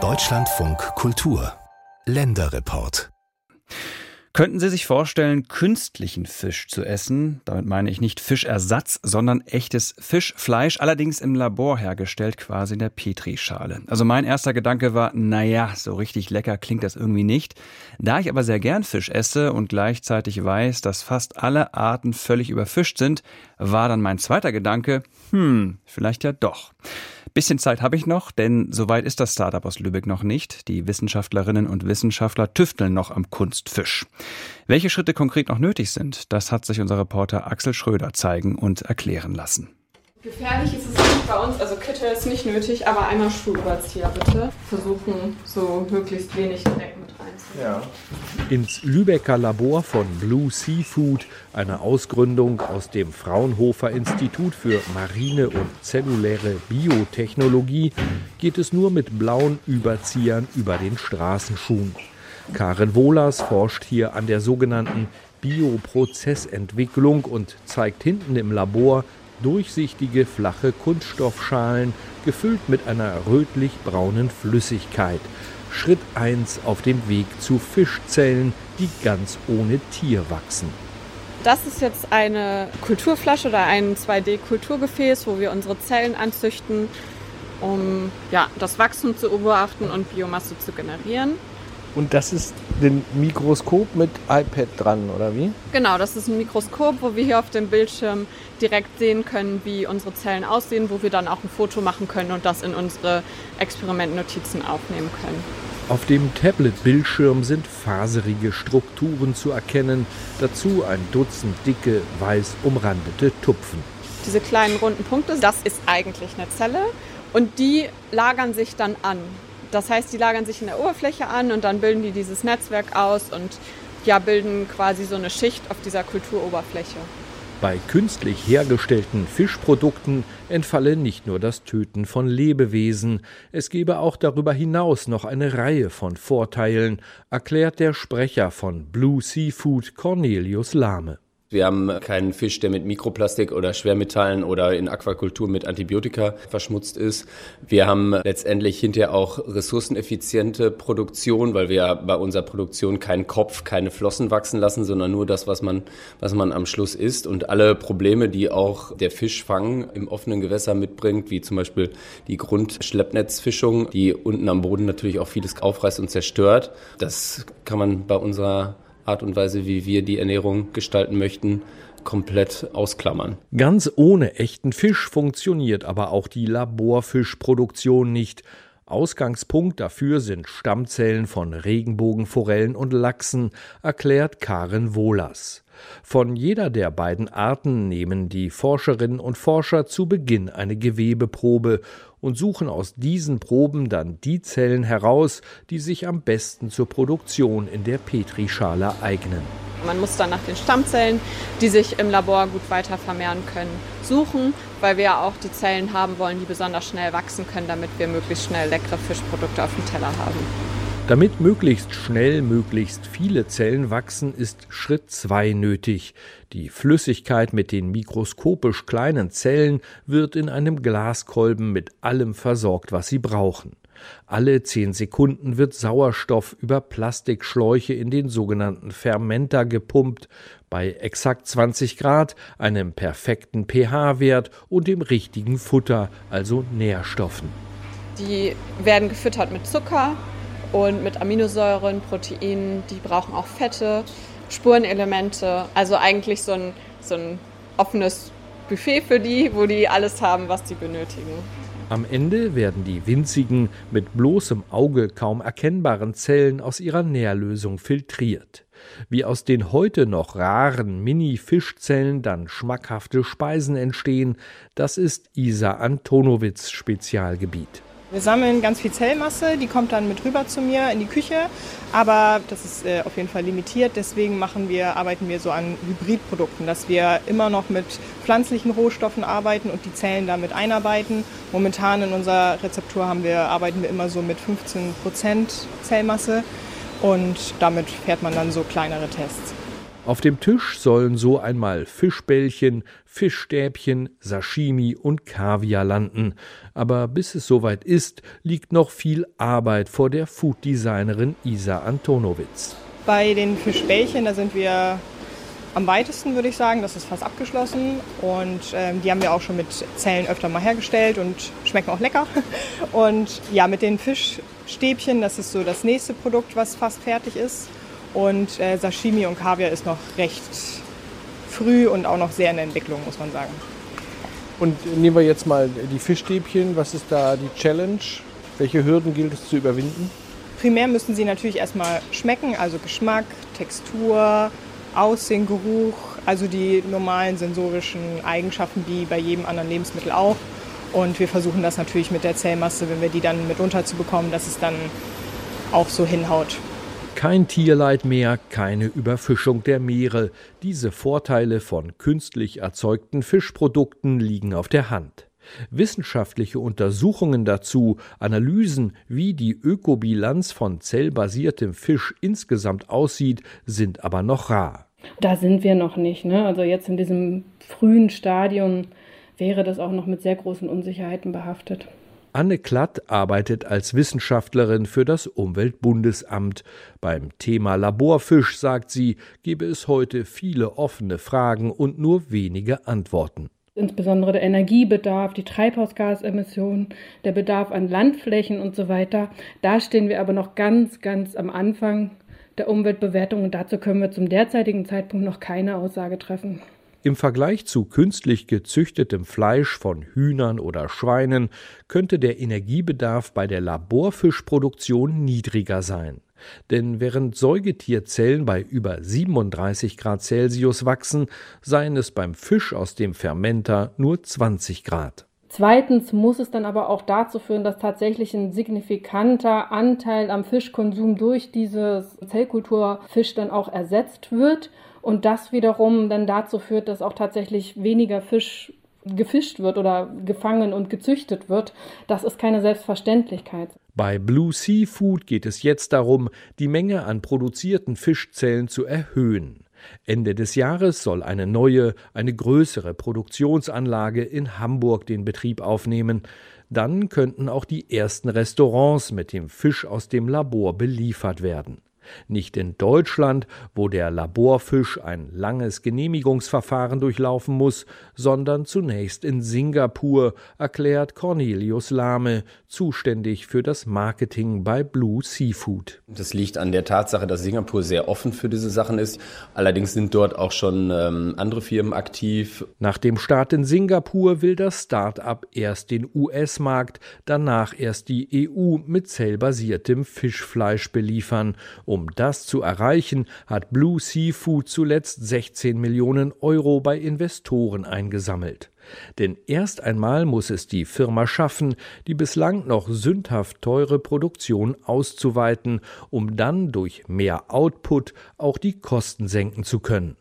Deutschlandfunk Kultur Länderreport Könnten Sie sich vorstellen, künstlichen Fisch zu essen? Damit meine ich nicht Fischersatz, sondern echtes Fischfleisch, allerdings im Labor hergestellt, quasi in der Petrischale. Also mein erster Gedanke war, naja, so richtig lecker klingt das irgendwie nicht. Da ich aber sehr gern Fisch esse und gleichzeitig weiß, dass fast alle Arten völlig überfischt sind, war dann mein zweiter Gedanke, hm, vielleicht ja doch. Bisschen Zeit habe ich noch, denn soweit ist das Startup aus Lübeck noch nicht. Die Wissenschaftlerinnen und Wissenschaftler tüfteln noch am Kunstfisch. Welche Schritte konkret noch nötig sind, das hat sich unser Reporter Axel Schröder zeigen und erklären lassen. Gefährlich ist es nicht bei uns, also Kittel ist nicht nötig, aber einmal Schuhüberzieher bitte. Versuchen so möglichst wenig Dreck mit reinzunehmen. Ja. Ins Lübecker Labor von Blue Seafood, eine Ausgründung aus dem Fraunhofer Institut für Marine und zelluläre Biotechnologie, geht es nur mit blauen Überziehern über den Straßenschuhen. Karen Wohlers forscht hier an der sogenannten Bioprozessentwicklung und zeigt hinten im Labor durchsichtige flache Kunststoffschalen, gefüllt mit einer rötlich-braunen Flüssigkeit. Schritt 1 auf dem Weg zu Fischzellen, die ganz ohne Tier wachsen. Das ist jetzt eine Kulturflasche oder ein 2D-Kulturgefäß, wo wir unsere Zellen anzüchten, um ja, das Wachstum zu beobachten und Biomasse zu generieren. Und das ist ein Mikroskop mit iPad dran, oder wie? Genau, das ist ein Mikroskop, wo wir hier auf dem Bildschirm direkt sehen können, wie unsere Zellen aussehen, wo wir dann auch ein Foto machen können und das in unsere Experimentnotizen aufnehmen können. Auf dem Tablet-Bildschirm sind faserige Strukturen zu erkennen, dazu ein Dutzend dicke, weiß umrandete Tupfen. Diese kleinen runden Punkte, das ist eigentlich eine Zelle und die lagern sich dann an. Das heißt, die lagern sich in der Oberfläche an und dann bilden die dieses Netzwerk aus und ja, bilden quasi so eine Schicht auf dieser Kulturoberfläche. Bei künstlich hergestellten Fischprodukten entfalle nicht nur das Töten von Lebewesen, es gebe auch darüber hinaus noch eine Reihe von Vorteilen, erklärt der Sprecher von Blue Seafood Cornelius Lahme. Wir haben keinen Fisch, der mit Mikroplastik oder Schwermetallen oder in Aquakultur mit Antibiotika verschmutzt ist. Wir haben letztendlich hinterher auch ressourceneffiziente Produktion, weil wir bei unserer Produktion keinen Kopf, keine Flossen wachsen lassen, sondern nur das, was man, was man am Schluss isst. Und alle Probleme, die auch der Fischfang im offenen Gewässer mitbringt, wie zum Beispiel die Grundschleppnetzfischung, die unten am Boden natürlich auch vieles aufreißt und zerstört, das kann man bei unserer Art und Weise, wie wir die Ernährung gestalten möchten, komplett ausklammern. Ganz ohne echten Fisch funktioniert aber auch die Laborfischproduktion nicht. Ausgangspunkt dafür sind Stammzellen von Regenbogenforellen und Lachsen, erklärt Karen Wohlers. Von jeder der beiden Arten nehmen die Forscherinnen und Forscher zu Beginn eine Gewebeprobe und suchen aus diesen Proben dann die Zellen heraus, die sich am besten zur Produktion in der Petrischale eignen. Man muss dann nach den Stammzellen, die sich im Labor gut weiter vermehren können, suchen, weil wir ja auch die Zellen haben wollen, die besonders schnell wachsen können, damit wir möglichst schnell leckere Fischprodukte auf dem Teller haben. Damit möglichst schnell möglichst viele Zellen wachsen, ist Schritt 2 nötig. Die Flüssigkeit mit den mikroskopisch kleinen Zellen wird in einem Glaskolben mit allem versorgt, was sie brauchen. Alle zehn Sekunden wird Sauerstoff über Plastikschläuche in den sogenannten Fermenter gepumpt, bei exakt 20 Grad, einem perfekten pH-Wert und dem richtigen Futter, also Nährstoffen. Die werden gefüttert mit Zucker, und mit Aminosäuren, Proteinen, die brauchen auch Fette, Spurenelemente, also eigentlich so ein, so ein offenes Buffet für die, wo die alles haben, was sie benötigen. Am Ende werden die winzigen, mit bloßem Auge kaum erkennbaren Zellen aus ihrer Nährlösung filtriert. Wie aus den heute noch raren Mini-Fischzellen dann schmackhafte Speisen entstehen, das ist Isa Antonowitz Spezialgebiet. Wir sammeln ganz viel Zellmasse, die kommt dann mit rüber zu mir in die Küche, aber das ist äh, auf jeden Fall limitiert. Deswegen machen wir, arbeiten wir so an Hybridprodukten, dass wir immer noch mit pflanzlichen Rohstoffen arbeiten und die Zellen damit einarbeiten. Momentan in unserer Rezeptur haben wir, arbeiten wir immer so mit 15 Prozent Zellmasse und damit fährt man dann so kleinere Tests. Auf dem Tisch sollen so einmal Fischbällchen, Fischstäbchen, Sashimi und Kaviar landen. Aber bis es soweit ist, liegt noch viel Arbeit vor der Fooddesignerin Isa Antonowitz. Bei den Fischbällchen, da sind wir am weitesten, würde ich sagen. Das ist fast abgeschlossen. Und ähm, die haben wir auch schon mit Zellen öfter mal hergestellt und schmecken auch lecker. Und ja, mit den Fischstäbchen, das ist so das nächste Produkt, was fast fertig ist. Und äh, Sashimi und Kaviar ist noch recht früh und auch noch sehr in der Entwicklung, muss man sagen. Und nehmen wir jetzt mal die Fischstäbchen. Was ist da die Challenge? Welche Hürden gilt es zu überwinden? Primär müssen sie natürlich erstmal schmecken, also Geschmack, Textur, Aussehen, Geruch, also die normalen sensorischen Eigenschaften wie bei jedem anderen Lebensmittel auch. Und wir versuchen das natürlich mit der Zellmasse, wenn wir die dann mit unterzubekommen, dass es dann auch so hinhaut. Kein Tierleid mehr, keine Überfischung der Meere. Diese Vorteile von künstlich erzeugten Fischprodukten liegen auf der Hand. Wissenschaftliche Untersuchungen dazu, Analysen, wie die Ökobilanz von zellbasiertem Fisch insgesamt aussieht, sind aber noch rar. Da sind wir noch nicht. Ne? Also jetzt in diesem frühen Stadium wäre das auch noch mit sehr großen Unsicherheiten behaftet. Anne Klatt arbeitet als Wissenschaftlerin für das Umweltbundesamt. Beim Thema Laborfisch, sagt sie, gebe es heute viele offene Fragen und nur wenige Antworten. Insbesondere der Energiebedarf, die Treibhausgasemissionen, der Bedarf an Landflächen und so weiter. Da stehen wir aber noch ganz, ganz am Anfang der Umweltbewertung und dazu können wir zum derzeitigen Zeitpunkt noch keine Aussage treffen. Im Vergleich zu künstlich gezüchtetem Fleisch von Hühnern oder Schweinen könnte der Energiebedarf bei der Laborfischproduktion niedriger sein. Denn während Säugetierzellen bei über 37 Grad Celsius wachsen, seien es beim Fisch aus dem Fermenter nur 20 Grad. Zweitens muss es dann aber auch dazu führen, dass tatsächlich ein signifikanter Anteil am Fischkonsum durch diese Zellkulturfisch dann auch ersetzt wird und das wiederum dann dazu führt, dass auch tatsächlich weniger Fisch gefischt wird oder gefangen und gezüchtet wird. Das ist keine Selbstverständlichkeit. Bei Blue Seafood geht es jetzt darum, die Menge an produzierten Fischzellen zu erhöhen. Ende des Jahres soll eine neue, eine größere Produktionsanlage in Hamburg den Betrieb aufnehmen. Dann könnten auch die ersten Restaurants mit dem Fisch aus dem Labor beliefert werden. Nicht in Deutschland, wo der Laborfisch ein langes Genehmigungsverfahren durchlaufen muss, sondern zunächst in Singapur, erklärt Cornelius Lahme, zuständig für das Marketing bei Blue Seafood. Das liegt an der Tatsache, dass Singapur sehr offen für diese Sachen ist. Allerdings sind dort auch schon ähm, andere Firmen aktiv. Nach dem Start in Singapur will das Start-up erst den US-Markt, danach erst die EU mit zellbasiertem Fischfleisch beliefern, um um das zu erreichen, hat Blue Seafood zuletzt 16 Millionen Euro bei Investoren eingesammelt. Denn erst einmal muss es die Firma schaffen, die bislang noch sündhaft teure Produktion auszuweiten, um dann durch mehr Output auch die Kosten senken zu können.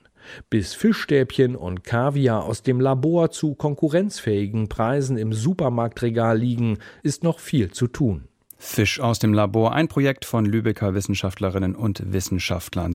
Bis Fischstäbchen und Kaviar aus dem Labor zu konkurrenzfähigen Preisen im Supermarktregal liegen, ist noch viel zu tun. Fisch aus dem Labor, ein Projekt von Lübecker Wissenschaftlerinnen und Wissenschaftlern.